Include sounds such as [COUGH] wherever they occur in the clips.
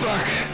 fuck.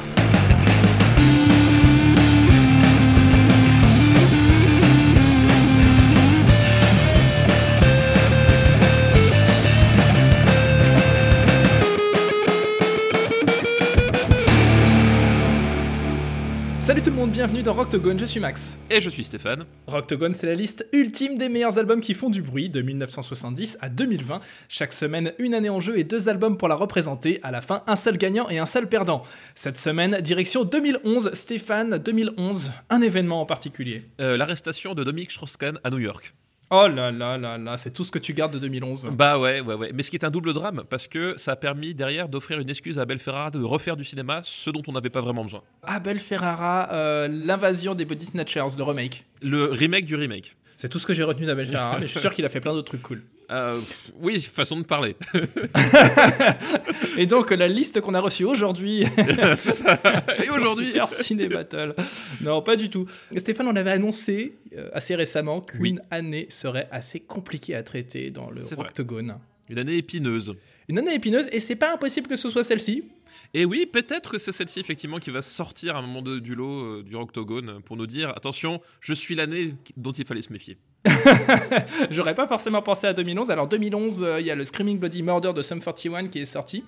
Bienvenue dans Rocktogone, je suis Max. Et je suis Stéphane. Rocktogone, c'est la liste ultime des meilleurs albums qui font du bruit de 1970 à 2020. Chaque semaine, une année en jeu et deux albums pour la représenter. À la fin, un seul gagnant et un seul perdant. Cette semaine, direction 2011. Stéphane, 2011, un événement en particulier. Euh, L'arrestation de Dominique Strauss-Kahn à New York. Oh là là là là, c'est tout ce que tu gardes de 2011. Bah ouais, ouais, ouais. Mais ce qui est un double drame, parce que ça a permis derrière d'offrir une excuse à Abel Ferrara de refaire du cinéma, ce dont on n'avait pas vraiment besoin. Abel Ferrara, euh, l'invasion des Body Snatchers, le remake. Le remake du remake. C'est tout ce que j'ai retenu d'Abel Ferrara, mais je suis sûr qu'il a fait plein d'autres trucs cool. Euh, oui, façon de parler. [LAUGHS] Et donc la liste qu'on a reçue aujourd'hui. [LAUGHS] c'est ça. [LAUGHS] Et aujourd'hui. Super Ciné Battle. Non, pas du tout. Stéphane, on avait annoncé euh, assez récemment qu'une Oui. année serait assez compliquée à traiter dans le. Octogone. Une année épineuse. Une année épineuse, et c'est pas impossible que ce soit celle-ci. Et oui, peut-être que c'est celle-ci effectivement qui va sortir à un moment de- du lot euh, du Octogone pour nous dire attention, je suis l'année dont il fallait se méfier. [LAUGHS] J'aurais pas forcément pensé à 2011. Alors 2011, euh, il y a le Screaming Bloody Murder de Sum 41 qui est sorti.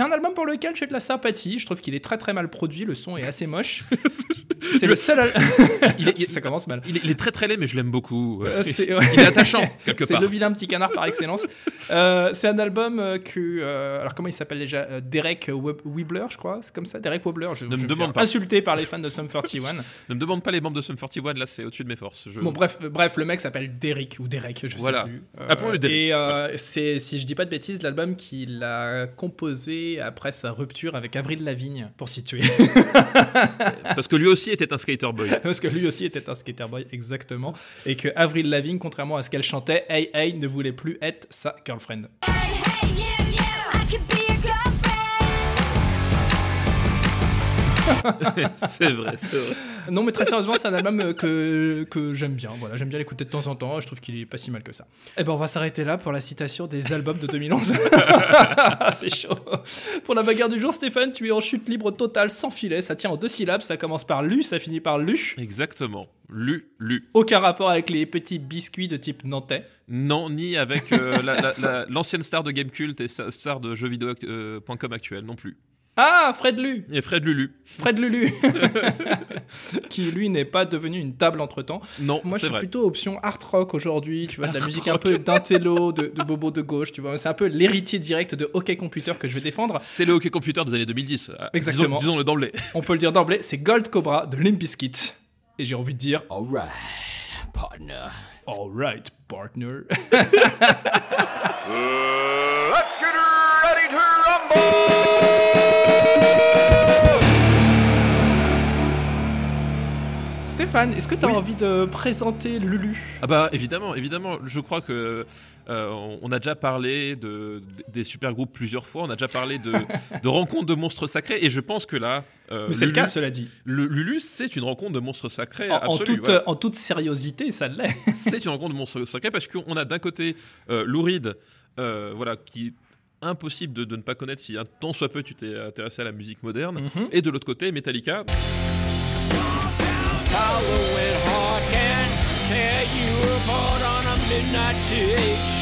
C'est un album pour lequel j'ai de la sympathie. Je trouve qu'il est très très mal produit. Le son est assez moche. [LAUGHS] c'est le seul. al- [LAUGHS] Il est- il- [LAUGHS] ça commence mal. Il est, il est très très laid, mais je l'aime beaucoup. Euh, c'est- ouais. Il est attachant, quelque C'est part. le vilain petit canard par excellence. Euh, c'est un album euh, que. euh, alors, comment il s'appelle déjà Derek Weebler, je crois. C'est comme ça Derek Weebler. Je, Ne me demande pas. Insulté par les fans de Sum 41. Ne me demande pas les membres de Sum 41, là c'est au-dessus de mes forces. Je- Bon, bref, bref, le mec s'appelle Derek ou Derek, je Voilà. sais plus. Appelons-le Derek. Et c'est, si je dis pas de bêtises, l'album qu'il a composé après sa rupture avec Avril Lavigne, pour situer. [LAUGHS] Parce que lui aussi était un skater boy. Parce que lui aussi était un skater boy, exactement. Et que Avril Lavigne, contrairement à ce qu'elle chantait, Hey Hey ne voulait plus être sa girlfriend. Hey, hey, you, you, I could be your girlfriend. [LAUGHS] c'est vrai, c'est vrai. Non, mais très sérieusement, c'est un album euh, que, que j'aime bien. Voilà, j'aime bien l'écouter de temps en temps. Je trouve qu'il est pas si mal que ça. Et ben, on va s'arrêter là pour la citation des albums de 2011. [LAUGHS] c'est chaud. Pour la bagarre du jour, Stéphane, tu es en chute libre totale, sans filet. Ça tient en deux syllabes. Ça commence par lu, ça finit par lu. Exactement. Lu, lu. Aucun rapport avec les petits biscuits de type nantais. Non, ni avec euh, la- la- la- l'ancienne star de Game Cult et star de jeuxvideo.com actuel non plus. Ah, Fred Lu Et Fred Lulu. Fred Lulu [LAUGHS] [LAUGHS] Qui, lui, n'est pas devenu une table entre temps. Non, Moi, je c'est suis vrai. plutôt option art rock aujourd'hui, tu vois, de la Art musique un peu d'intello, de, de bobo de gauche, tu vois. C'est un peu l'héritier direct de Hockey Computer que je vais défendre. C'est le hockey computer des années 2010. Ah, Exactement. Disons, le d'emblée. [LAUGHS] On peut le dire d'emblée, c'est Gold Cobra de Limp Bizkit. Et j'ai envie de dire, Alright, partner. alright, partner. Let's get ready to rumble! Stéphane, est-ce que tu as Oui. envie de présenter Lulu? Ah bah évidemment, évidemment. Je crois que euh, on- a déjà parlé de, des super groupes plusieurs fois. On a déjà parlé de, [LAUGHS] de rencontres de monstres sacrés. Et je pense que là, euh, Mais c'est le cas, cela dit. le- Lulu, c'est une rencontre de monstres sacrés. En, toute, voilà. en toute sériosité, ça l'est. [LAUGHS] c'est une rencontre de monstres sacrés parce qu'on a d'un côté euh, Lou Reed, euh, voilà, qui est impossible de, de ne pas connaître si un tant soit peu tu t'es intéressé à la musique moderne. Mhm. Et de l'autre côté, Metallica. sorrowing heart can tear you apart on a midnight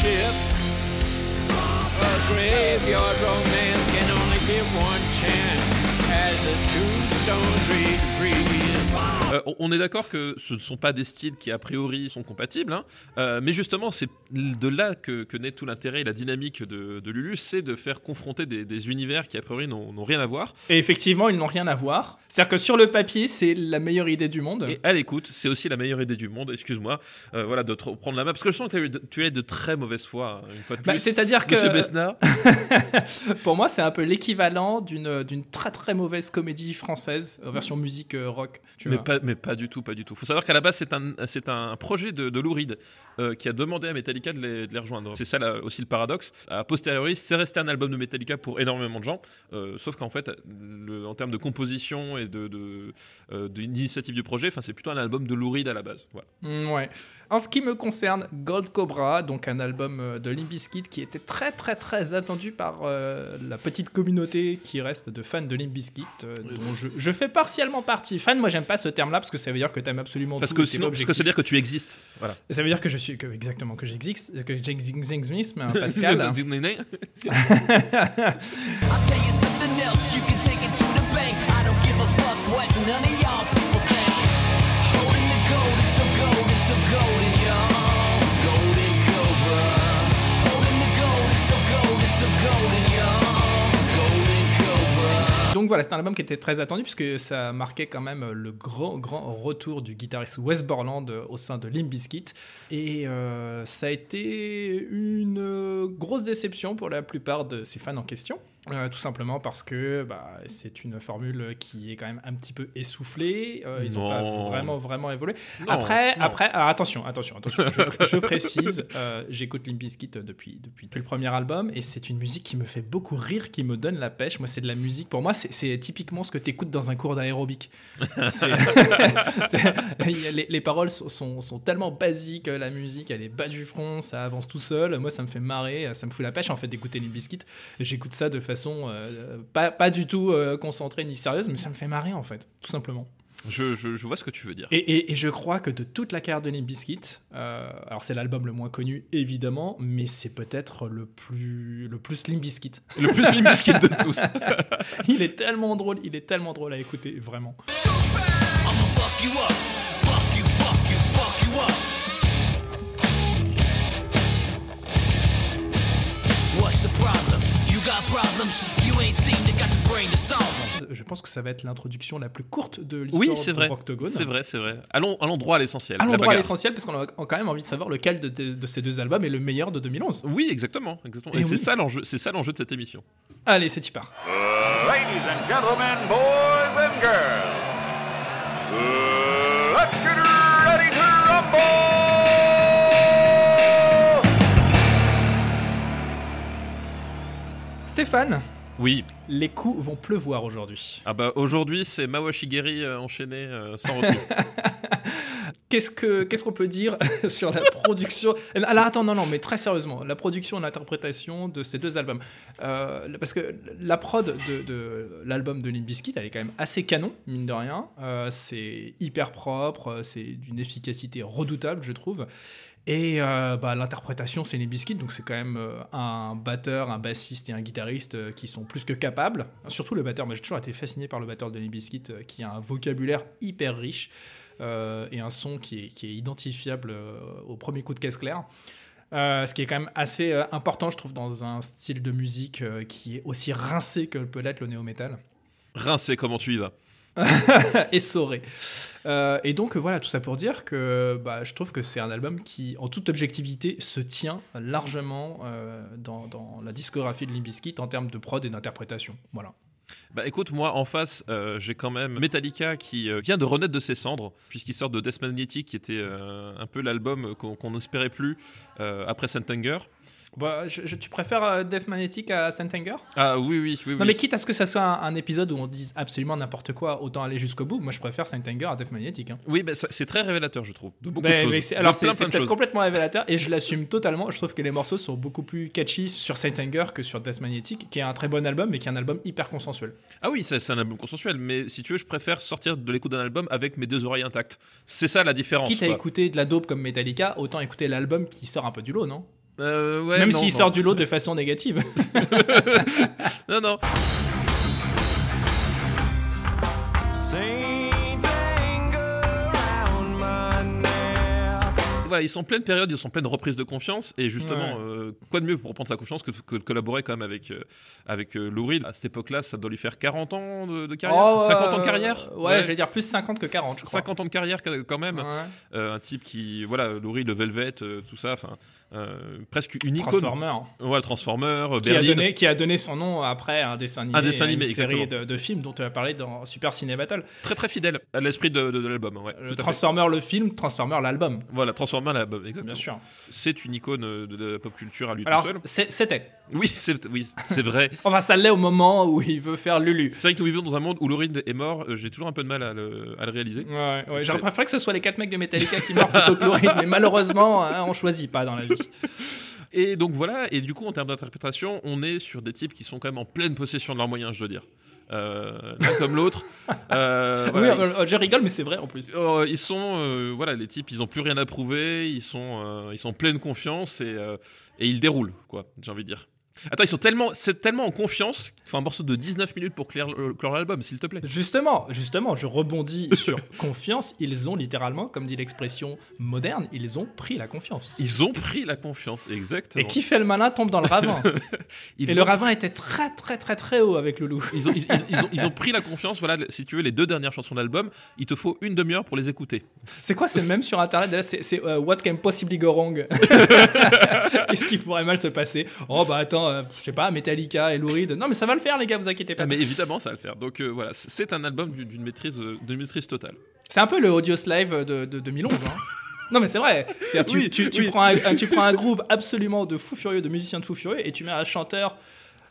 ship. A graveyard romance can only give one chance as the tombstones read. On est d'accord que ce ne sont pas des styles qui a priori sont compatibles, hein, euh, mais justement c'est de là que, que naît tout l'intérêt et la dynamique de, de Lulu, c'est de faire confronter des, des univers qui a priori n'ont rien à voir. Et effectivement, ils n'ont rien à voir. C'est-à-dire que sur le papier, c'est la meilleure idée du monde. Et à l'écoute, c'est aussi la meilleure idée du monde, excuse-moi, euh, voilà, de te prendre la main, parce que je sens que tu es de très mauvaise foi, hein, une fois de Bah, plus. C'est-à-dire que [LAUGHS] pour moi, c'est un peu l'équivalent d'une d'une très très mauvaise comédie française, euh, version musique euh, rock. Tu Mais vois. pas, mais pas du tout, pas du tout. Faut savoir qu'à la base, c'est un, c'est un projet de, de Lou Reed euh, qui a demandé à Metallica de les, de les rejoindre. C'est ça là, aussi le paradoxe. A posteriori, c'est resté un album de Metallica pour énormément de gens. euh, sauf qu'en fait, le- en termes de composition et de, de, euh, d'initiative du projet, c'est plutôt un album de Lou Reed à la base. Voilà. Mm, Ouais. En ce qui me concerne, Gold Cobra, donc un album euh, de Limp Bizkit qui était très très très attendu par euh, la petite communauté qui reste de fans de Limp Bizkit, euh, dont je, je fais partiellement partie. Fan, moi j'aime pas ce terme-là parce que ça veut dire que t'aimes absolument Parce tout. que sinon, parce que ça veut dire que tu existes. Voilà. Ça veut dire que je suis que, exactement que j'existe, que j'existe, mais un [LAUGHS] Pascal. [LAUGHS] [LAUGHS] I'll tell you something else, you can take it to the bank. I don't give a fuck what none of Voilà, c'est un album qui était très attendu puisque ça marquait quand même le grand, grand retour du guitariste Wes Borland euh, au sein de Limp Bizkit. Et euh, ça a été une euh, grosse déception pour la plupart de ses fans en question. Euh, tout simplement parce que bah, c'est une formule qui est quand même un petit peu essoufflée. Euh, ils n'ont pas vraiment, vraiment évolué. Non, après, non. après alors attention, attention, attention. Je, je précise, euh, j'écoute Limp Bizkit depuis, depuis, depuis le premier album et c'est une musique qui me fait beaucoup rire, qui me donne la pêche. Moi, c'est de la musique. Pour moi, c'est- typiquement ce que tu écoutes dans un cours d'aérobic. [LAUGHS] Les, les paroles sont, sont, sont tellement basiques, la musique, elle est bas du front, ça avance tout seul. Moi, ça me fait marrer, ça me fout la pêche en fait d'écouter Limp Bizkit. J'écoute ça de façon euh, pas, pas du tout euh, concentrée ni sérieuse, mais ça me fait marrer en fait, tout simplement. Je, je, je vois ce que tu veux dire. Et, et- et je crois que de toute la carrière de Limp Bizkit, euh, alors c'est l'album le moins connu évidemment, mais c'est peut-être le plus, le plus Limp Bizkit. Le plus Limp Bizkit de [LAUGHS] tous. il est tellement drôle, il est tellement drôle à écouter, vraiment. Je pense que ça va être l'introduction la plus courte de Oui, l'histoire c'est de vrai. Octogone. C'est vrai, c'est vrai. Allons, allons droit à l'essentiel. Allons la droit à l'essentiel parce qu'on a quand même envie de savoir lequel de, de- de ces deux albums est le meilleur de 2011. Oui, exactement, exactement. Et Et, c'est oui. ça l'enjeu, c'est ça l'enjeu de cette émission. Allez, c'est y part. Ladies and gentlemen, boys and girls, let's get ready to rumble! Stéphane, Oui. les coups vont pleuvoir aujourd'hui. Ah bah aujourd'hui c'est Mawashigeri euh, enchaîné euh, sans retour. [LAUGHS] Qu'est-ce que qu'est-ce qu'on peut dire [LAUGHS] sur la production? Alors attends, non, non, mais très sérieusement, la production et l'interprétation de ces deux albums. Euh, parce que la prod de, de l'album de Limp Bizkit, elle est quand même assez canon, mine de rien. Euh, c'est hyper propre, c'est d'une efficacité redoutable, je trouve. Et euh, bah, l'interprétation, c'est Bizkit, donc c'est quand même euh, un batteur, un bassiste et un guitariste euh, qui sont plus que capables. Surtout le batteur, moi j'ai toujours été fasciné par le batteur de euh, qui a un vocabulaire hyper riche et un son qui est, qui est identifiable au premier coup de caisse claire. Ce qui est quand même assez important, je trouve, dans un style de musique qui est aussi rincé que peut l'être le néo-metal. Rincé, comment tu y vas? [LAUGHS] essoré. Euh, et donc voilà, tout ça pour dire que bah, je trouve que c'est un album qui, en toute objectivité, se tient largement euh, dans, la discographie de Limp Bizkit en termes de prod et d'interprétation. Voilà. Bah écoute, moi en face, euh, j'ai quand même Metallica qui euh, vient de renaître de ses cendres, puisqu'il sort de Death Magnetic, qui était un peu l'album qu'on n'espérait plus après Saint Anger. Bah, je- je- tu préfères euh, Death Magnetic à Saint Anger? Ah oui, oui, oui. Non oui. mais quitte à ce que ça soit un, un épisode où on dise absolument n'importe quoi, autant aller jusqu'au bout. Moi je préfère Saint Anger à Death Magnetic. hein. Oui, bah, c'est très révélateur, je trouve, de beaucoup Mais- de choses. alors c'est peut-être complètement révélateur et je l'assume totalement. Je trouve que les morceaux sont beaucoup plus catchy sur Saint Anger que sur Death Magnetic, qui est un très bon album mais qui est un album hyper consensuel. Ah oui, c'est un album consensuel, mais si tu veux, je préfère sortir de l'écoute d'un album avec mes deux oreilles intactes. C'est ça la différence. Quitte à écouter de la dope comme Metallica, autant écouter l'album qui sort un peu du lot, non? Euh, ouais, Même s'il sort du lot de [LAUGHS] façon négative. Non, non. voilà, ils sont en pleine période, ils sont en pleine reprise de confiance, et justement, Ouais. euh, quoi de mieux pour reprendre sa confiance que, que de collaborer quand même avec, euh, avec euh, Lou Reed? À cette époque-là, ça doit lui faire 40 ans de, de carrière? Oh, 50 ans de carrière? Ouais, j'allais dire plus 50 que 40, je crois. 50 ans de carrière quand même. Ouais. Un type qui, voilà, Lou Reed, le Velvet, tout ça, enfin, euh, presque une icône. Transformer. Voilà, Transformer, euh, Qui a, Berlin. donné, qui a donné son nom après un dessin animé, Un dessin à une animé, série de, films dont tu as parlé dans Super Ciné Battle. Très très fidèle à l'esprit de, de- de l'album. Ouais, Le fait. Transformer le film, Transformer l'album, Voilà, Transformer l'album, exactement. bien sûr. C'est une icône euh, de, la pop culture à lui Alors tout seul. c'était. Oui, c'est oui, vrai. Enfin, ça l'est au moment où il veut faire Lulu. C'est vrai que nous vivons dans un monde où Reed est mort. euh, J'ai toujours un peu de mal à le, à le réaliser. Ouais, ouais, J'aurais préféré que ce soit les quatre mecs de Metallica qui meurent plutôt que Reed, mais malheureusement, hein, on choisit pas dans la vie. [LAUGHS] Et donc voilà, et du coup, en termes d'interprétation, on est sur des types qui sont quand même en pleine possession de leurs moyens, je dois dire. Euh, L'un comme l'autre. [LAUGHS] Euh, voilà, oui, ils- je rigole, mais c'est vrai en plus. Euh, ils sont, voilà, les types, ils ont plus rien à prouver, ils sont, ils sont en pleine confiance et, et ils déroulent, quoi, j'ai envie de dire. Attends, ils sont tellement, c'est tellement en confiance qu'il faut un morceau de 19 minutes pour clore, euh, clore l'album, s'il te plaît. Justement, justement, je rebondis [LAUGHS] sur confiance. Ils ont littéralement, comme dit l'expression moderne, ils ont pris la confiance. Ils ont pris la confiance, exactement. Et qui fait le malin tombe dans le ravin. [LAUGHS] Et ont, le ravin était très très très très haut avec Loulou. ils ont, ils, ils- ils ont, ils ont [LAUGHS] pris la confiance. Voilà, si tu veux, les deux dernières chansons de l'album, il te faut une demi-heure pour les écouter. C'est quoi ce même sur internet? C'est c'est, euh, What can possibly go wrong? Qu'est-ce qui pourrait mal se passer? Oh bah attends, euh, je sais pas, Metallica et Lou Reed. Non mais ça va le faire les gars, vous inquiétez pas. Ah, mais évidemment, ça va le faire. Donc euh, voilà, c'est un album d'une maîtrise, euh, d'une maîtrise totale. C'est un peu le Audio Slave de, de 2011. hein. [LAUGHS] Non mais c'est vrai. Tu, Oui, tu, tu oui. prends un, un- tu prends un [LAUGHS] groupe absolument de fous furieux, de musiciens de fous furieux, et tu mets un chanteur.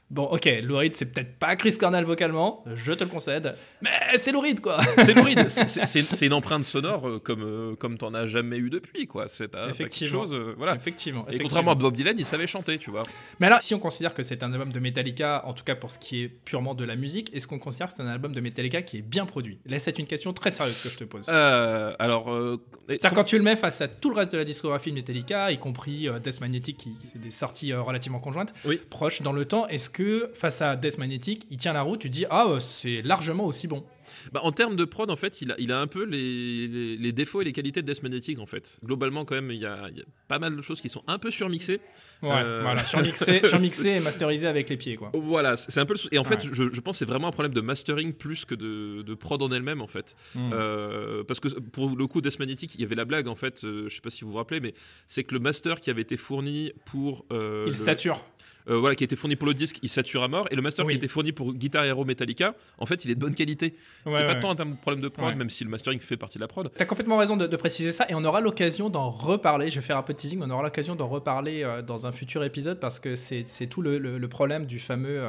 Bon, ok, Lou Reed, c'est peut-être pas Chris Cornell vocalement, je te le concède, mais c'est Lou Reed quoi. [LAUGHS] C'est lourd, [LAUGHS] c'est- une empreinte sonore euh, comme, euh, comme t'en as jamais eu depuis, quoi. C'est quelque chose, euh, voilà. Effectivement. Et effectivement. contrairement à Bob Dylan, il savait chanter, tu vois. Mais alors, si on considère que c'est un album de Metallica, en tout cas pour ce qui est purement de la musique, est-ce qu'on considère que c'est un album de Metallica qui est bien produit? Là, c'est une question très sérieuse que je te pose. Euh, alors, euh, C'est-à-dire quand tu le mets face à tout le reste de la discographie de Metallica, y compris Death Magnetic, qui c'est des sorties relativement conjointes, Oui. proches dans le temps, est-ce que face à Death Magnetic, il tient la route, tu dis ah euh, c'est largement aussi bon. bah, en termes de prod, en fait, il a, il a un peu les, les- les défauts et les qualités de Death Magnetic, en fait. Globalement, quand même, il y a, il y a pas mal de choses qui sont un peu surmixées. Ouais, Euh, voilà, [LAUGHS] surmixé, surmixé et masterisé avec les pieds quoi. Voilà, c'est un peu le sou- Et en fait, je, je pense que c'est vraiment un problème de mastering plus que de, de prod en elle-même, en fait. Mm. Euh, parce que pour le coup, Death Magnetic, il y avait la blague, en fait, euh, je sais pas si vous vous rappelez, mais c'est que le master qui avait été fourni pour. il le- sature. Euh, voilà, qui a été fourni pour le disque, il sature à mort. Et le master Oui. qui a été fourni pour Guitar Hero Metallica, en fait, il est de bonne qualité. Ouais, c'est pas ouais. tant un problème de prod, même si le mastering fait partie de la prod. T'as complètement raison de, de préciser ça et on aura l'occasion d'en reparler. Je vais faire un peu de teasing, mais on aura l'occasion d'en reparler euh, dans un futur épisode parce que c'est tout le, le- le problème du fameux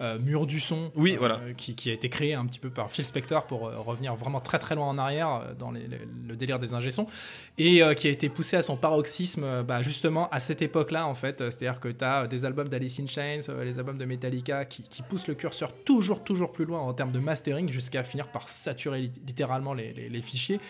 euh, mur du son Oui, voilà. qui, qui a été créé un petit peu par Phil Spector pour revenir vraiment très très loin en arrière dans les- les- le délire des ingé-sons et qui a été poussé à son paroxysme bah, justement à cette époque-là en fait. C'est-à-dire que tu as des albums d'Alice in euh, les albums de Metallica qui, poussent le curseur toujours toujours plus loin en termes de mastering jusqu'à finir par saturer lit- littéralement les- fichiers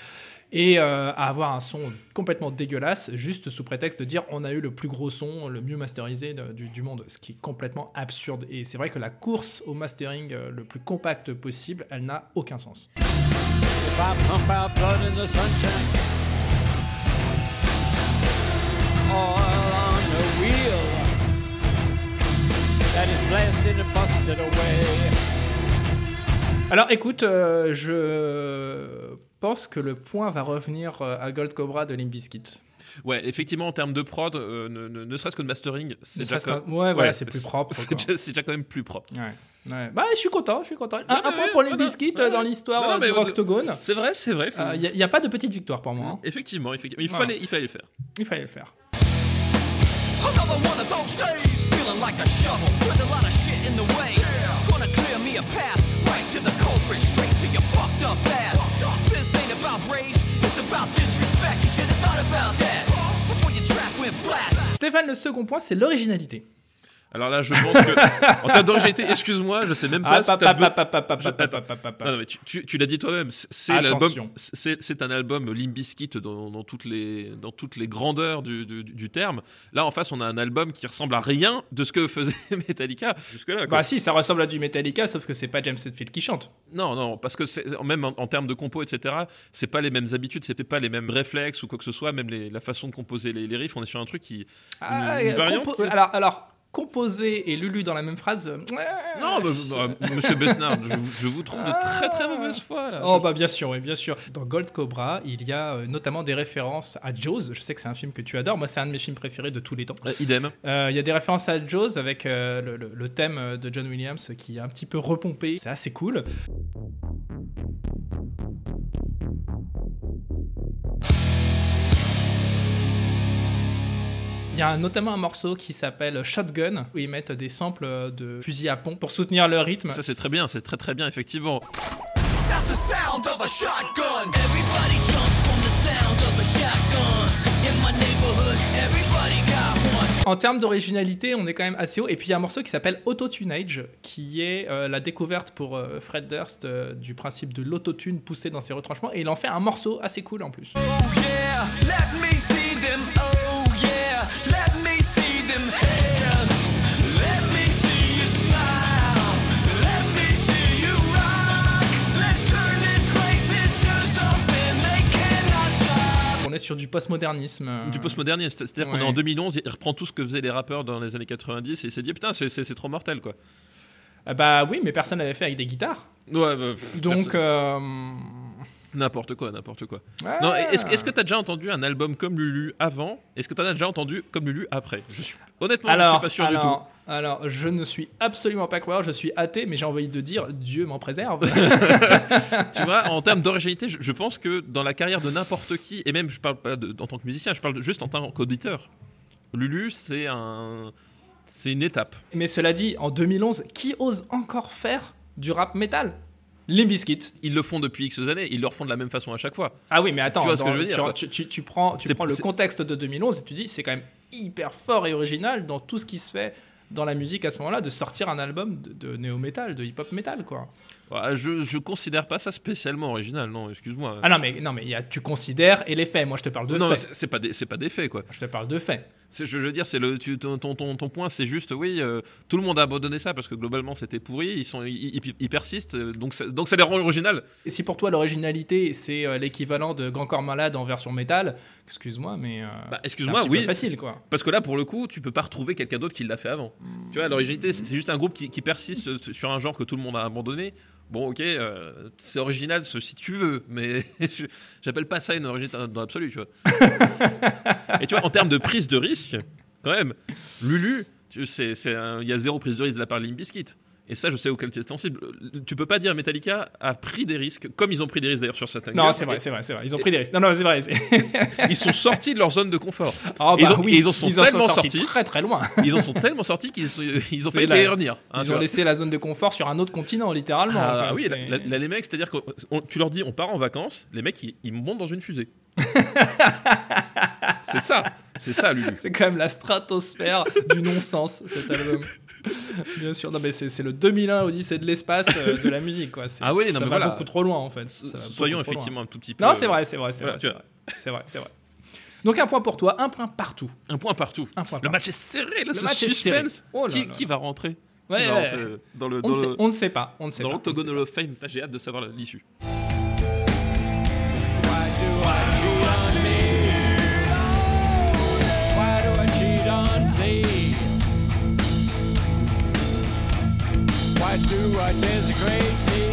et euh, à avoir un son complètement dégueulasse, juste sous prétexte de dire on a eu le plus gros son, le mieux masterisé du, monde, ce qui est complètement absurde. Et c'est vrai que la course au mastering euh, le plus compact possible, elle n'a aucun sens. Alors écoute, euh, je pense que le point va revenir euh, à Gold Cobra de Limp Bizkit. Ouais, effectivement, en termes de prod, euh, ne, ne- ne serait-ce que de mastering, c'est déjà, quand- qu'un- ouais, voilà, c'est plus propre, C'est déjà, quand même plus propre. Ouais. Ouais. Bah, je suis content, je suis content. Un, Ouais, un ouais, point pour ouais, ouais, ouais, euh, dans ouais. l'histoire Octogone. C'est vrai, c'est vrai. faut- Il n'y a, pas de petite victoire pour moi. hein. Effectivement, effectivement. Il fallait, il fallait le faire. Il fallait le faire. Like a shovel with a lot of shit in the way. Gonna clear me a path right to the culprit, straight to your fucked up ass. This ain't about rage, it's about disrespect. You should have thought about that before your track went flat. Stéphane, le second point, c'est l'originalité. Alors là, je pense que en termes d'originalité, excuse-moi, je sais même pas tu, l'as dit toi-même, c'est- l'album, c'est un album Limp Bizkit dans, dans toutes les dans toutes les grandeurs du, du- du terme. Là, en face, on a un album qui ressemble à rien de ce que faisait [LAUGHS] Metallica jusque là. Bah si, ça ressemble à du Metallica, sauf que c'est pas James Hetfield qui chante. Non, non, parce que même en, en termes de compo, etc., c'est pas les mêmes habitudes, c'était pas les mêmes réflexes ou quoi que ce soit, même les- la façon de composer les, les riffs, on est sur un truc qui. Ah, une euh, variante compo- qui- alors, alors, composer et Lulu dans la même phrase. euh, Non, bah, bah, monsieur Besnard, je, je vous trouve de très très mauvaise foi là. Oh bah bien sûr, oui, bien sûr. Dans Gold Cobra, il y a euh, notamment des références à Jaws. Je sais que c'est un film que tu adores. Moi, c'est un de mes films préférés de tous les temps. Euh, idem. Euh, Il y a des références à Jaws avec le, le- le thème de John Williams qui est un petit peu repompé. C'est assez cool. Il y a notamment un morceau qui s'appelle Shotgun où ils mettent des samples de fusil à pompe pour soutenir le rythme. Ça c'est très bien, c'est très très bien effectivement. That's the sound of a shotgun. Everybody jumps from the sound of a shotgun. In my neighborhood, everybody got one. En termes d'originalité, on est quand même assez haut. Et puis il y a un morceau qui s'appelle Autotunage, qui est euh, la découverte pour euh, Fred Durst euh, du principe de l'autotune poussé dans ses retranchements. Et il en fait un morceau assez cool en plus. Oh yeah, let me On est sur du postmodernisme. euh, Du postmodernisme, c'est- c'est-à-dire qu'on Ouais. est en 2011, il reprend tout ce que faisaient les rappeurs dans les années 90 et il s'est dit putain c'est- trop mortel quoi. Ah bah oui, mais personne l'avait fait avec des guitares. Ouais, bah, pff, Donc. personne- euh, n'importe quoi, n'importe quoi. Non, est-ce que t'as déjà entendu un album comme Lulu avant? Est-ce que t'en as déjà entendu comme Lulu après? Je suis honnêtement, je alors, suis pas sûr du tout. alors, je ne suis absolument pas croyant, je suis athée, mais j'ai envie de dire Dieu m'en préserve. [LAUGHS] tu vois, en termes d'originalité, je, je pense que dans la carrière de n'importe qui, et même je parle pas de- en tant que musicien, je parle juste en tant qu'auditeur. Lulu, c'est un, c'est une étape. mais cela dit, en 2011, qui ose encore faire du rap metal? Limp Bizkit. Ils le font depuis X années, ils le refont de la même façon à chaque fois. Ah oui, mais attends, Tu vois ce que je veux dire, tu- prends, tu C'est- prends le contexte de 2011 et tu dis c'est quand même hyper fort et original dans tout ce qui se fait dans la musique à ce moment-là de sortir un album de, de néo-metal, de hip-hop metal quoi. Ouais, je, je considère pas ça spécialement original, non, excuse-moi. Ah non mais non mais il y a, tu considères et les faits. Moi je te parle de non, mais faits. c'est c'est pas des, c'est pas des faits quoi. Je te parle de faits. Je veux dire, c'est le tu- ton, ton, ton, point, c'est juste oui, euh, tout le monde a abandonné ça parce que globalement c'était pourri, ils sont ils, ils- ils persistent, euh, donc ça- donc ça les rend original. Et si pour toi l'originalité c'est euh, l'équivalent de Grand Corps Malade en version métal, excuse-moi mais euh, Bah, excuse-moi, oui, facile quoi. Parce que là, pour le coup, tu peux pas retrouver quelqu'un d'autre qui l'a fait avant. Tu vois, l'originalité, c'est juste un groupe qui, qui persiste sur un genre que tout le monde a abandonné. Bon, ok, euh, c'est original ce- si tu veux, mais [LAUGHS] j'appelle pas ça une originalité dans l'absolu, tu vois. [LAUGHS] Et tu vois, en termes de prise de risque, quand même, Lulu, il y a zéro prise de risque de la part de Limp Bizkit. Et ça, je sais auquel tu es sensible. Tu peux pas dire Metallica a pris des risques, comme ils ont pris des risques d'ailleurs sur certains Non c'est vrai c'est vrai c'est vrai. Ils ont pris des risques. Non non c'est vrai. [LAUGHS] Ils sont sortis de leur zone de confort. [LAUGHS] Ah, Ils bah ont- oui, ils en sont tellement sortis sortis. très très loin. Ils en sont tellement sortis qu'ils sont- [LAUGHS] ils ont failli la- revenir. hein, Ils ont vois. laissé la zone de confort sur un autre continent littéralement. Ah, oui, là- là, les mecs, c'est-à-dire que on- tu leur dis on part en vacances, les mecs ils, ils montent dans une fusée. [LAUGHS] c'est ça, c'est ça, Lulu. C'est quand même la stratosphère du non-sens, cet album. Bien sûr, non mais c'est c'est le 2001 Odyssée de l'espace euh, de la musique, quoi. C'est- Ah oui, non, ça mais va voilà. beaucoup trop loin, en fait. Ça Soyons effectivement loin. un tout petit peu. Non, c'est vrai, c'est vrai, c'est Voilà, vrai. tu C'est vrai, c'est vrai, c'est vrai. Donc un point pour toi, un point partout. Un point partout. Un point Le partout. match est serré, là, Le ce match est. Oh là qui, là qui va rentrer? Qui va ouais. rentrer? Dans le On ne, sait, le- on ne sait pas, on ne sait dans pas. l'Octagon on ne Hall of Fame J'ai hâte de savoir l'issue. Thee?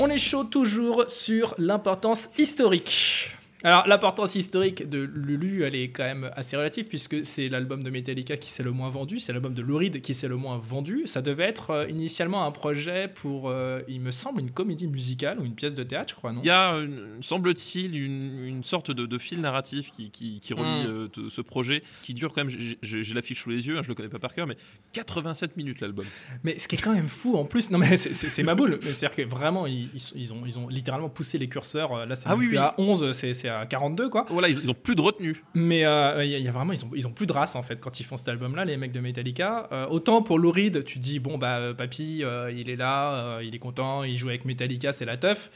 On est chaud toujours sur l'importance historique. Alors, l'importance historique de Lulu, elle est quand même assez relative, puisque c'est l'album de Metallica qui s'est le moins vendu, c'est l'album de Lou Reed qui s'est le moins vendu. Ça devait être euh, initialement un projet pour, euh, il me semble, une comédie musicale ou une pièce de théâtre, je crois, non? Il y a, une- semble-t-il, une, une sorte de, de fil narratif qui, qui, qui relie Mm. euh, t- ce projet, qui dure quand même, j'ai- l'affiche sous les yeux, hein, je le connais pas par cœur, mais 87 minutes l'album. Mais ce qui est quand même fou en plus, non mais c'est- ma boule, c'est-à-dire que vraiment ils, ils ont, ils ont littéralement poussé les curseurs, euh, là c'est Ah oui. à 11, c'est c'est à 42 quoi. Voilà, ils, ils ont plus de retenue. Mais euh, il y, a- il y a vraiment, ils ont, ils ont plus de race en fait quand ils font cet album là, les mecs de Metallica. Euh, autant pour Lou Reed, tu dis bon bah euh, papy, il est là, il est content, il joue avec Metallica, c'est la teuf.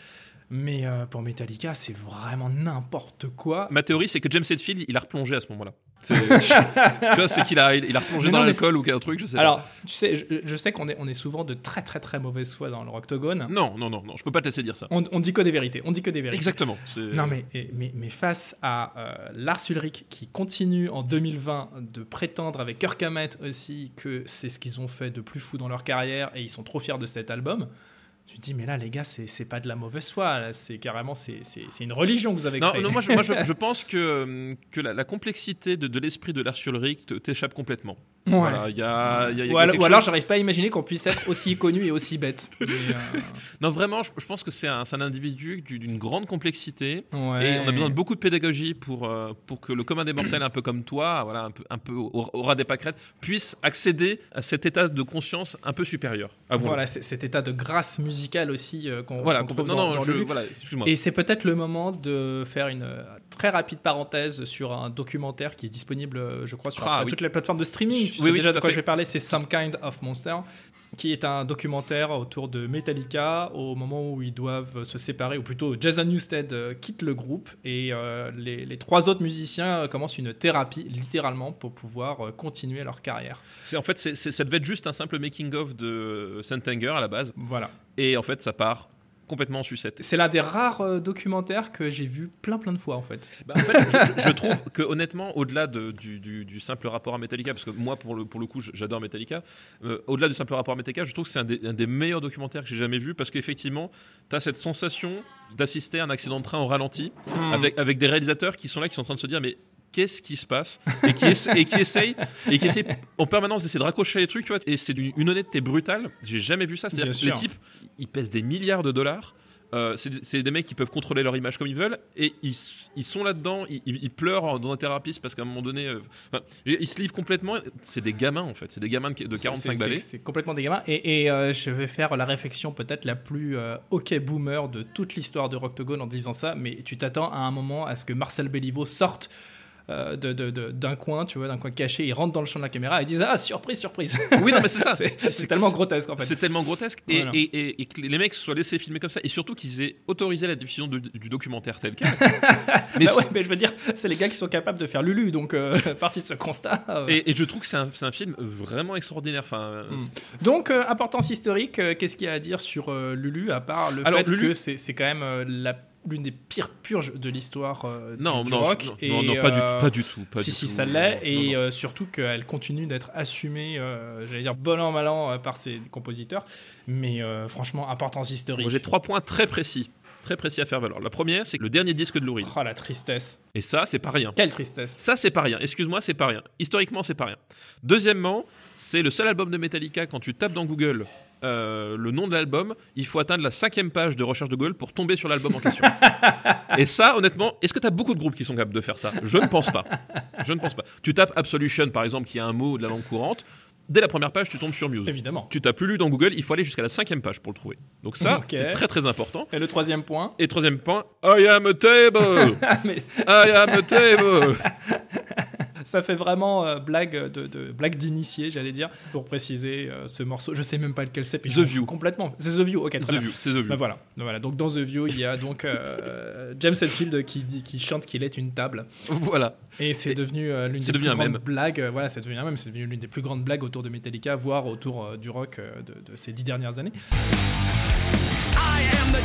Mais euh, pour Metallica, c'est vraiment n'importe quoi. Ma théorie, c'est que James Hetfield, il a replongé à ce moment-là. [LAUGHS] Tu vois, c'est qu'il a, il a replongé Mais dans l'alcool ou quelque truc, je sais Alors, tu sais, je, je sais qu'on est, on est souvent de très très très mauvaise foi dans le Rocktogone. pas. Non, non, non, non, je peux pas te laisser dire ça. On, on dit que des vérités. On dit que des vérités. Exactement. Non, mais, mais, mais face à euh, Lars Ulrich qui continue en 2020 de prétendre avec Kirk Hammett aussi que c'est ce qu'ils ont fait de plus fou dans leur carrière et ils sont trop fiers de cet album. Tu te dis, mais là, les gars, c'est c'est pas de la mauvaise foi, c'est carrément, c'est c'est- c'est une religion que vous avez Non, créée. non, moi, je, moi, je, [LAUGHS] je pense que, que la, la complexité de, de l'esprit de te- t'échappe complètement. Ouais. Voilà, il y a, il y a- il y a Ou alors, ou alors j'arrive pas à imaginer qu'on puisse être aussi [LAUGHS] connu et aussi bête. [LAUGHS] Mais, euh, Non, vraiment, je, je pense que c'est un, individu du- d'une grande complexité. ouais. Et on a besoin de beaucoup de pédagogie pour, euh, pour que le commun des mortels, un peu comme toi, voilà, un peu, un peu au, au ras des pâquerettes, puisse accéder à cet état de conscience un peu supérieur. à vous. Voilà, cet état de grâce musicale aussi euh, qu'on Voilà, qu'on trouve non, dans, non, dans je- Lulu. voilà. Et c'est peut-être le moment de faire une très rapide parenthèse sur un documentaire qui est disponible, je crois, sur Ah, oui. toutes les plateformes de streaming. Tu Oui, sais oui, déjà de quoi fait. je vais parler, c'est Some Kind of Monster, qui est un documentaire autour de Metallica au moment où ils doivent se séparer, ou plutôt Jason Newsted euh, quitte le groupe et euh, les, les trois autres musiciens euh, commencent une thérapie, littéralement, pour pouvoir continuer leur carrière. C'est- En fait, c'est- ça devait être juste un simple making-of de Sentenger à la base. Voilà. Et en fait, ça part complètement en sucette. C'est l'un des rares euh, documentaires que j'ai vu plein plein de fois, en fait. Bah, en fait, je, je trouve que honnêtement, au-delà de- du, du- du simple rapport à Metallica, parce que moi, pour le, pour le coup, j'adore Metallica, euh, au-delà du simple rapport à Metallica, je trouve que c'est un, des- un des meilleurs documentaires que j'ai jamais vu, parce qu'effectivement, tu as cette sensation d'assister à un accident de train au ralenti, avec, avec des réalisateurs qui sont là, qui sont en train de se dire, mais qu'est-ce qui se passe et qui, essa- et qui essayent et qui essayent en permanence d'essayer de raccrocher les trucs tu vois et c'est une honnêteté brutale j'ai jamais vu ça c'est à dire Bien que les types ils pèsent des milliards de dollars euh, c'est des- mecs qui peuvent contrôler leur image comme ils veulent et ils, ils sont là-dedans, ils, pleurent dans un thérapeute parce qu'à un moment donné, euh, enfin, ils se livrent complètement. C'est des gamins en fait, c'est des gamins de, de 45 C'est- c'est- balais. C'est complètement des gamins. Et, et, euh, je vais faire la réflexion peut-être la plus ok boomer de toute l'histoire de Rocktogone en disant ça, mais tu t'attends à un moment à ce que Marcel Béliveau sorte. Euh, de- de- de- d'un coin, tu vois, d'un coin caché, il rentre dans le champ de la caméra et disent ah surprise surprise. Oui, non, mais c'est [LAUGHS] ça. c'est tellement grotesque en fait. C'est tellement grotesque. Et, Voilà. et- et- et que les mecs soient laissés filmer comme ça. Et surtout qu'ils aient autorisé la diffusion de- du documentaire tel quel. [LAUGHS] mais Bah ouais, mais je veux dire, c'est les gars qui sont capables de faire Lulu, donc euh, [LAUGHS] partie de ce constat. euh, et, je trouve que c'est un, film vraiment extraordinaire. Enfin, euh, Hmm. Donc, importance historique, qu'est-ce qu'il y a à dire sur Lulu, à part le Alors, fait Lulu- que c'est c'est quand même la- l'une des pires purges de l'histoire euh, du- non, du, non, rock. non, et, non, non, pas, du, euh, pas du tout. Pas si, du si, tout. ça l'est, et euh, surtout qu'elle continue d'être assumée, euh, j'allais dire bon an, mal an, par ses compositeurs. Mais franchement, importance historique. J'ai trois points très précis. Très précis à faire valoir. La première, c'est que le dernier disque de Lou Reed. Oh la tristesse. Et ça, c'est pas rien. Quelle tristesse. Ça, c'est pas rien. Excuse-moi, c'est pas rien. Historiquement, c'est pas rien. Deuxièmement, c'est le seul album de Metallica. Quand tu tapes dans Google euh, le nom de l'album, il faut atteindre la cinquième page de recherche de Google pour tomber sur l'album en question. [LAUGHS] Et ça, honnêtement, est-ce que tu as beaucoup de groupes qui sont capables de faire ça? Je ne pense pas. Je ne pense pas. Tu tapes Absolution, par exemple, qui est un mot de la langue courante. Dès la première page, tu tombes sur Muse. Évidemment. Tu tapes Lulu dans Google, il faut aller jusqu'à la cinquième page pour le trouver. Donc ça, c'est très très important. Et le troisième point? Et troisième point, I am a table [LAUGHS] Mais I am a table [LAUGHS] ça fait vraiment euh, blague de, de- blague d'initié, j'allais dire, pour préciser euh, ce morceau. Je sais même pas lequel c'est. The View. Complètement. C'est The View. Ok, très The bien. View, c'est The View. Bah voilà, Donc voilà. Donc dans The View, il y a donc euh, [LAUGHS] James Hetfield qui, dit- qui chante qu'il est une table. Voilà. Et c'est Et devenu euh, l'une c'est des devenu plus grandes blagues. voilà, c'est devenu un même. C'est devenu l'une des plus grandes blagues autour de Metallica, voire autour euh, du rock euh, de, de ces dix dernières années. I am the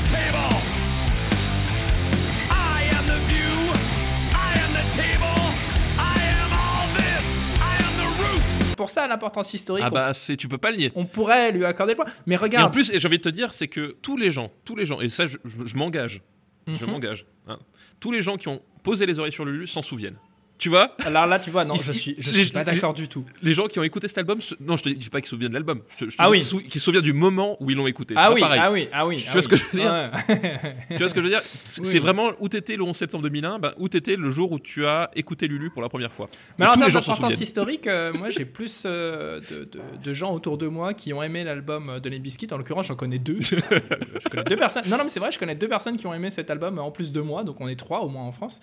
ça, l'importance historique, Ah bah c'est tu peux pas le nier. on, pourrait lui accorder le point. Mais Et en regarde, plus, et j'ai envie de te dire, c'est que tous les gens, tous les gens, et ça je, je- je m'engage, Je Mhm. m'engage. hein. Tous les gens qui ont posé les oreilles sur Lulu s'en souviennent. Tu vois Alors là, tu vois, non, je suis, je les- suis pas d'accord du tout. Les gens qui ont écouté cet album, non, je te dis pas qu'ils se souviennent de l'album. Je te, je te Ah oui. qu'ils se souviennent du moment où ils l'ont écouté. Ah pas oui, pareil. ah oui, ah oui. Tu ah vois ce que je veux dire Ouais. [LAUGHS] Tu vois ce que je veux dire [LAUGHS] C'est Oui. vraiment où t'étais le 11 septembre 2001, ben, où t'étais le jour où tu as écouté Lulu pour la première fois. Mais alors, en souviennent. historique, euh, moi j'ai plus euh, de, de- de gens autour de moi qui ont aimé l'album de Les Biscuits. En l'occurrence, j'en connais deux. [LAUGHS] Je connais deux personnes. Non, non, mais c'est vrai, je connais deux personnes qui ont aimé cet album en plus de moi, donc on est trois au moins en France.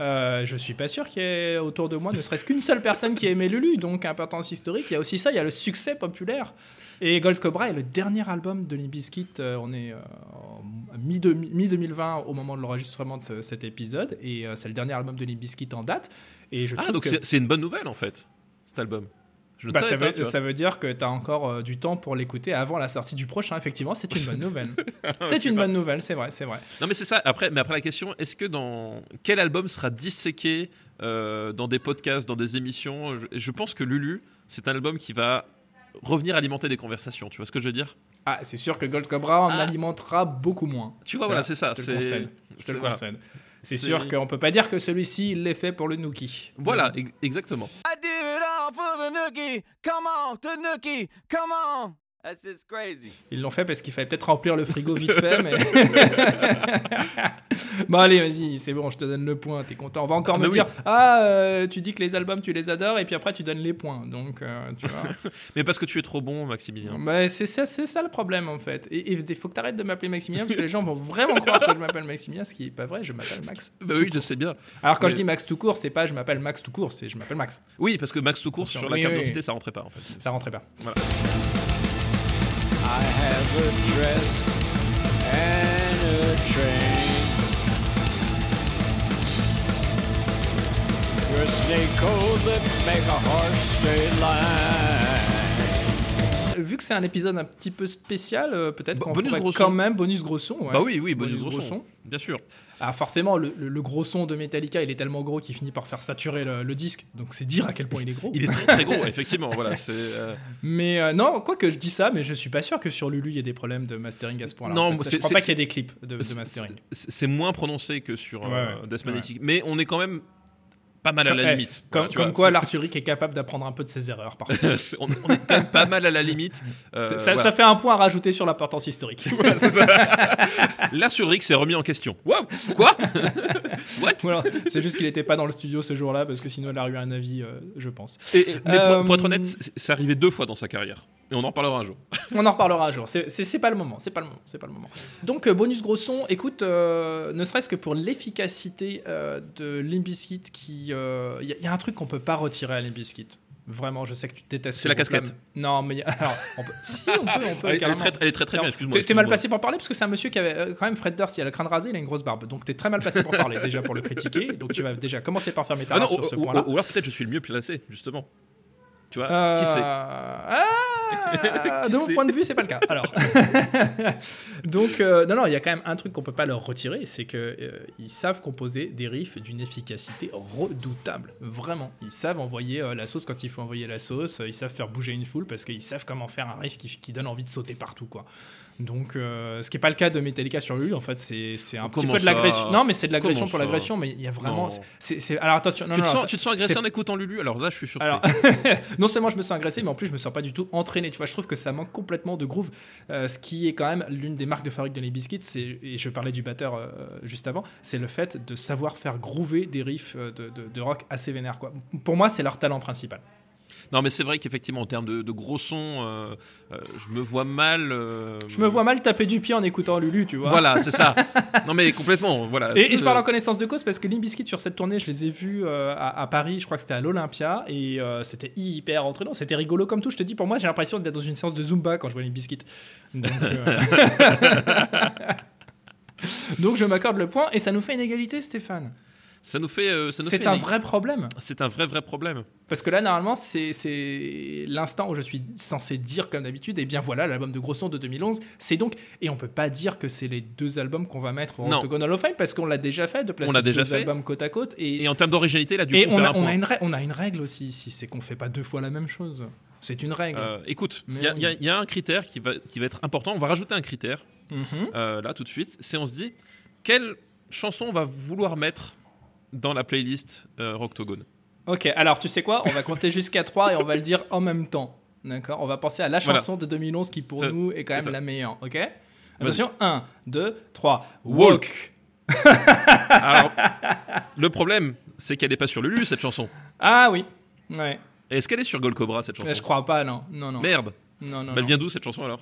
Euh, je suis pas sûr qu'il y ait autour de moi ne serait-ce qu'une seule personne qui a aimé Lulu, donc importance historique. Il y a aussi ça, il y a le succès populaire. Et Gold Cobra est le dernier album de Limp Bizkit. euh, on est euh, en mi-2020 au moment de l'enregistrement de ce- cet épisode, et euh, c'est le dernier album de Limp Bizkit en date. Et je Ah, donc que- c'est une bonne nouvelle en fait, cet album. Je bah, ça, veut, ça dire que tu as encore euh, du temps pour l'écouter avant la sortie du prochain. Effectivement, c'est une bonne nouvelle. [LAUGHS] c'est une bonne nouvelle, c'est vrai, c'est vrai. Non mais c'est ça. Après, mais après la question, est-ce que dans quel album sera disséqué euh, dans des podcasts, dans des émissions? Je, je pense que Lulu, c'est un album qui va revenir alimenter des conversations. Tu vois ce que je veux dire? Ah, c'est sûr que Gold Cobra en Ah. alimentera beaucoup moins. Tu vois, voilà, c'est ça. Je te le concède. Je te c'est- le voilà. concède. C'est C'est- sûr qu'on peut pas dire que celui-ci, il l'est fait pour le Nookie. Voilà, ex- exactement. I did it all for the nookie. Come on, the nookie. Come on. Crazy. Ils l'ont fait parce qu'il fallait peut-être remplir le frigo vite fait, mais. [LAUGHS] bon, allez, vas-y, c'est bon, je te donne le point, t'es content. On va encore Ah, me bah oui. dire Ah, euh, tu dis que les albums, tu les adores, et puis après, tu donnes les points. Donc, euh, tu vois. [LAUGHS] Mais parce que tu es trop bon, Maximilien. Bah, c'est ça, c'est ça le problème en fait. Et il faut que tu arrêtes de m'appeler Maximilien parce que les gens vont vraiment croire que je m'appelle Maximilien, ce qui est pas vrai. Je m'appelle Max. [LAUGHS] Bah oui, je sais bien. Alors quand Mais- je dis Max tout court, c'est pas je m'appelle Max tout court, c'est je m'appelle Max. Oui, parce que Max tout court sur la carte oui, d'identité, oui. ça rentrait pas en fait. Ça rentrait pas. I have a dress and a train. Your snake cold lips make a harsh straight line. Vu que c'est un épisode un petit peu spécial, euh, peut-être qu'on bonus gros son. quand même bonus gros son. ouais. Bah oui, oui, bonus gros son. Bien sûr. Ah forcément, le, le- le gros son de Metallica, il est tellement gros qu'il finit par faire saturer le, le disque. Donc c'est dire à quel point il est gros. Il est très, très gros, effectivement. Voilà, euh, [LAUGHS] Mais euh, non, quoi que je dis ça, mais je suis pas sûr que sur Lulu il y ait des problèmes de mastering à ce point-là. Non, en fait. Ça, je crois pas qu'il y ait des clips de, mastering. c'est moins prononcé que sur Ouais, ouais. Death Magnetic. Mais on est quand même pas mal à la Eh, limite. Comme, Voilà, tu comme vois, quoi, c'est- Lars Ulrich est capable d'apprendre un peu de ses erreurs. Parfois. [LAUGHS] c'est- on, on est quand même pas mal à la limite. Euh, ça, fait un point à rajouter sur l'importance historique. [LAUGHS] Sur Rick, c'est [LAUGHS] remis en question. Waouh Quoi What. C'est juste qu'il n'était pas dans le studio ce jour-là parce que sinon il aurait eu un avis, euh, je pense. Et- Mais Euh, pour, pour être honnête, c'est arrivé deux fois dans sa carrière. Et on en reparlera un jour. On en reparlera un jour. C'est- pas le moment. C'est pas le moment. C'est pas le moment. Donc euh, bonus gros son. Écoute, euh, ne serait-ce que pour l'efficacité euh, de Limbiskit, qui, il y, a- y a un truc qu'on peut pas retirer à Limbiskit. Vraiment, je sais que tu détestes. C'est ce la casquette. Non, mais y a- alors, on peut- si on peut, on peut. Elle, elle est très, elle est très très bien, excuse-moi. T'es t'es mal placé pour parler parce que c'est un monsieur qui avait euh, quand même Fred Durst, il a le crâne rasé, il a une grosse barbe. Donc t'es très mal placé pour parler déjà pour le critiquer. Donc tu vas déjà commencer par fermer ta Ah non, sur ou, ce ou- point-là. ou alors peut-être je suis le mieux placé, justement. Tu vois, Euh, qui sait ah, [LAUGHS] Qui de mon point de vue, c'est pas le cas. Alors, [LAUGHS] donc euh, non, non, il y a quand même un truc qu'on peut pas leur retirer, c'est que euh, ils savent composer des riffs d'une efficacité redoutable. Vraiment, ils savent envoyer la sauce quand il faut envoyer la sauce. Ils savent faire bouger une foule parce qu'ils savent comment faire un riff qui, qui donne envie de sauter partout, quoi. Donc, euh, ce qui est pas le cas de Metallica sur lui, en fait, c'est c'est un petit peu de l'agression. Non, mais c'est de l'agression Comment pour l'agression, mais il y a vraiment. C'est c'est- alors attention, non, tu, te non, sens, ça- tu te sens agressé en écoutant Lulu Alors là, je suis surpris. alors, [LAUGHS] non seulement je me sens agressé, mais en plus je me sens pas du tout entraîné. Tu vois, je trouve que ça manque complètement de groove, euh, ce qui est quand même l'une des marques de fabrique de les biscuits. C'est et je parlais du batteur euh, juste avant, c'est le fait de savoir faire groover des riffs de, de- de rock assez vénères. Quoi. Pour moi, c'est leur talent principal. Non, mais c'est vrai qu'effectivement, en termes de, de gros sons, euh, euh, je me vois mal. euh, Je me vois mal taper du pied en écoutant Lulu, tu vois. Voilà, c'est ça. [LAUGHS] non, mais complètement. Voilà. Et, et je parle en connaissance de cause parce que Limp Bizkit sur cette tournée, je les ai vus à, à Paris, je crois que c'était à l'Olympia, et c'était hyper entraînant, c'était rigolo comme tout. Je te dis, pour moi, j'ai l'impression d'être dans une séance de Zumba quand je vois Limp Bizkit. Donc, [LAUGHS] [LAUGHS] Donc je m'accorde le point, et ça nous fait une égalité, Stéphane. Ça nous fait. euh, C'est un vrai problème. C'est un vrai, vrai problème. Parce que là, normalement, c'est l'instant où je suis censé dire, comme d'habitude, et bien voilà, l'album de Grosson de 2011, c'est donc. Et on peut pas dire que c'est les deux albums qu'on va mettre au Non. Octagon Hall of Fame, parce qu'on l'a déjà fait, de placer On l'a déjà deux fait. albums côte à côte. Et, Et en termes d'originalité, là, du et coup, on, a, on, a une règle, on a une règle aussi ici, c'est qu'on fait pas deux fois la même chose. C'est une règle. Euh, écoute, il y, a- oui. y a- y a un critère qui va, qui va être important. On va rajouter un critère Mhm. euh, là tout de suite. C'est on se dit quel chanson on va vouloir mettre dans la playlist euh, Rocktogone Ok, alors tu sais quoi? On va compter jusqu'à 3 et on va le dire en même temps. D'accord? On va penser à la Voilà. chanson de 2011 qui pour Ça- nous est quand même ça. la meilleure. Ok? Attention, 1, 2, 3. Walk. Alors, [LAUGHS] le problème, c'est qu'elle n'est pas sur Lulu, cette chanson. Ah oui. Ouais. Est-ce qu'elle est sur Gold Cobra, cette chanson? Je crois pas, non. Non, non. Merde. Non, non, Bah, elle vient d'où, cette chanson, alors?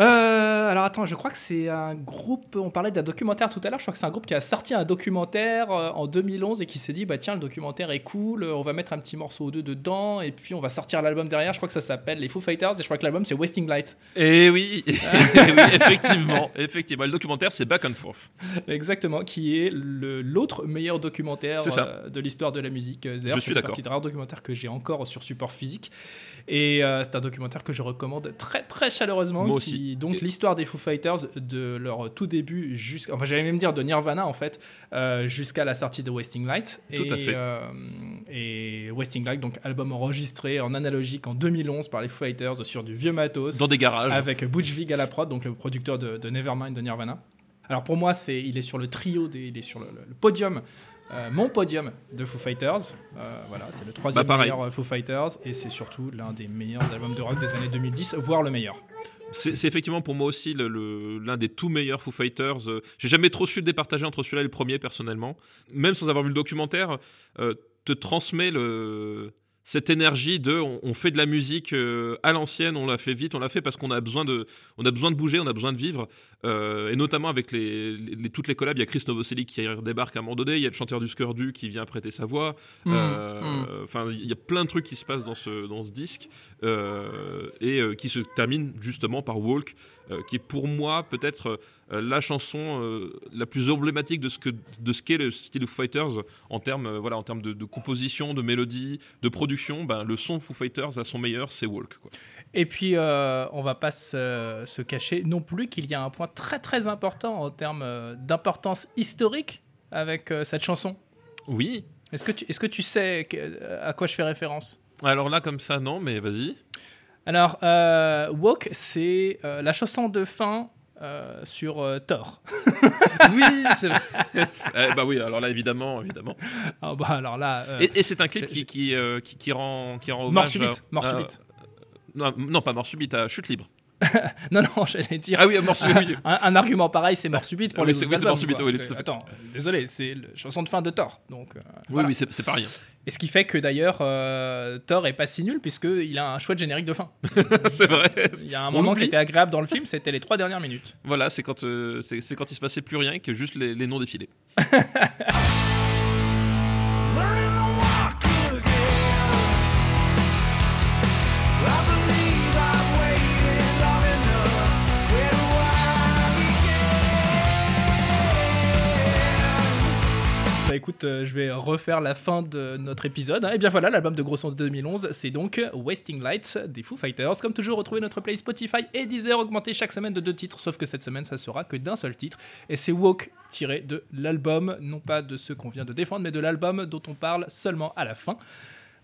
Euh, alors attends, je crois que c'est un groupe. On parlait d'un documentaire tout à l'heure. Je crois que c'est un groupe qui a sorti un documentaire euh, en 2011 et qui s'est dit bah tiens le documentaire est cool, euh, on va mettre un petit morceau ou deux dedans et puis on va sortir l'album derrière. Je crois que ça s'appelle les Foo Fighters et je crois que l'album c'est Wasting Light. Eh oui, [LAUGHS] eh oui, [LAUGHS] effectivement, effectivement. Le documentaire, c'est Back and Forth. Exactement, qui est l'autre meilleur documentaire C'est de l'histoire de la musique. D'ailleurs, Je suis c'est d'accord. partie des rares documentaires que j'ai encore sur support physique. Et euh, c'est un documentaire que je recommande très très chaleureusement. Moi qui- aussi. Donc Et- l'histoire des Foo Fighters de leur tout début jusqu'à, enfin j'allais même dire de Nirvana en fait, euh, jusqu'à la sortie de Wasting Light. Tout et, à fait. euh, et Wasting Light, donc album enregistré en analogique en 2011 par les Foo Fighters sur du vieux matos Dans des garages. avec Butch Vig à la prod, donc le producteur de, de Nevermind de Nirvana. Alors pour moi, c'est, il est sur le trio, des, il est sur le, le podium, euh, mon podium de Foo Fighters. Euh, voilà, c'est le troisième Bah, pareil. meilleur euh, Foo Fighters et c'est surtout l'un des meilleurs albums de rock des années 2010, voire le meilleur. C'est effectivement pour moi aussi l'un des tout meilleurs Foo Fighters. Euh, J'ai jamais trop su le départager entre celui-là et le premier, personnellement. Même sans avoir vu le documentaire, te transmet le, cette énergie de on, on fait de la musique euh, à l'ancienne, on la fait vite, on la fait parce qu'on a besoin de, on a besoin de bouger, on a besoin de vivre. Euh, et notamment avec les, toutes les collabs, il y a Chris Novoselic qui débarque à un moment donné, il y a le chanteur du Skurdu qui vient prêter sa voix. Mm, Euh, mm. Enfin, il y a plein de trucs qui se passent dans ce, dans ce disque euh, et euh, qui se termine justement par Walk, euh, qui est pour moi peut-être euh, la chanson euh, la plus emblématique de ce que de ce qu'est le style of Fighters en termes voilà en termes de, de composition, de mélodie, de production. Ben, le son Foo Fighters à son meilleur, c'est Walk. Quoi. Et puis, on va pas se, se cacher non plus qu'il y a un point très très important en termes d'importance historique avec cette chanson. Oui. Est-ce que tu, est-ce que tu sais à quoi je fais référence? Alors là, comme ça, non, mais vas-y. Alors, euh, Walk, c'est euh, la chanson de fin euh, sur euh, Thor. [LAUGHS] Oui, c'est vrai. [LAUGHS] Eh, bah oui, alors là, évidemment, évidemment. Ah bah alors là, Et, et c'est un clip qui, qui, qui, qui rend, qui rend mort subite, mort subite. Non, non, pas mort subite, à chute libre. [LAUGHS] Non, non, j'allais dire. Ah oui, mort subite. oui. Un, un argument pareil, c'est mort subite pour Ah les oui, c'est mort subite, oui, tout à fait. Attends, euh, désolé, c'est la chanson de fin de Thor. Donc, euh, Oui, voilà. oui, c'est pas rien. Et ce qui fait que d'ailleurs, euh, Thor est pas si nul puisqu'il a un chouette générique de fin. [LAUGHS] c'est vrai. Il y a un On moment qui était agréable dans le film, c'était les trois dernières minutes. Voilà, c'est quand, euh, c'est quand il se passait plus rien que juste les, les noms défilés. [LAUGHS] Bah écoute, euh, je vais refaire la fin de notre épisode. hein. Et bien voilà, l'album de Gros Son de 2011, c'est donc Wasting Lights des Foo Fighters. Comme toujours, retrouvez notre play Spotify et Deezer augmenté chaque semaine de deux titres, sauf que cette semaine, ça sera que d'un seul titre. Et c'est Walk tiré de l'album, non pas de ceux qu'on vient de défendre, mais de l'album dont on parle seulement à la fin.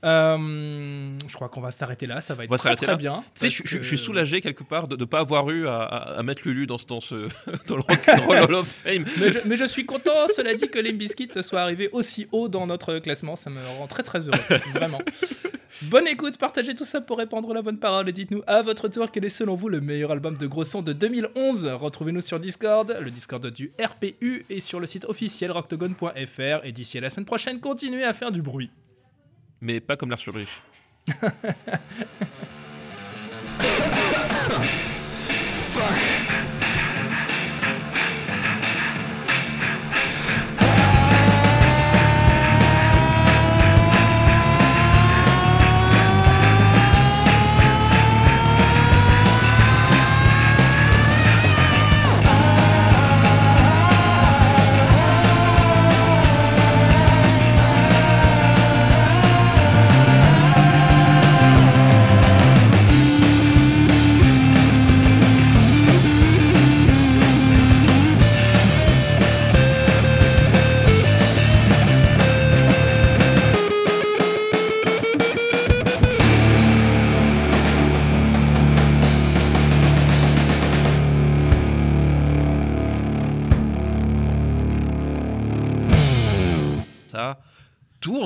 Euh, je crois qu'on va s'arrêter là, ça va être va très, très bien. Tu sais, je, je- que- je suis soulagé quelque part de ne pas avoir eu à, à- à mettre Lulu dans, ce- dans, ce, [LAUGHS] [LAUGHS] dans le Hall of Fame. Mais je, mais je suis content, cela dit, que Limp Bizkit soit arrivé aussi haut dans notre classement. Ça me rend très très heureux, vraiment. Bonne écoute, partagez tout ça pour répandre la bonne parole et dites-nous à votre tour quel est selon vous le meilleur album de gros son de 2011. Retrouvez-nous sur Discord, le Discord du RPU et sur le site officiel rocktogone.fr. Et d'ici à la semaine prochaine, continuez à faire du bruit mais pas comme l'Archurich. [LAUGHS] Fuck.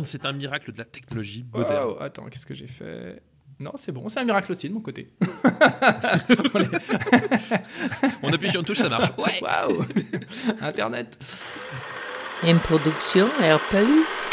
C'est un miracle de la technologie moderne. Wow, attends, qu'est-ce que j'ai fait? Non, c'est bon, c'est un miracle aussi de mon côté. [LAUGHS] On appuie sur une touche, ça marche. Ouais. Waouh [LAUGHS] Internet Une production RPU.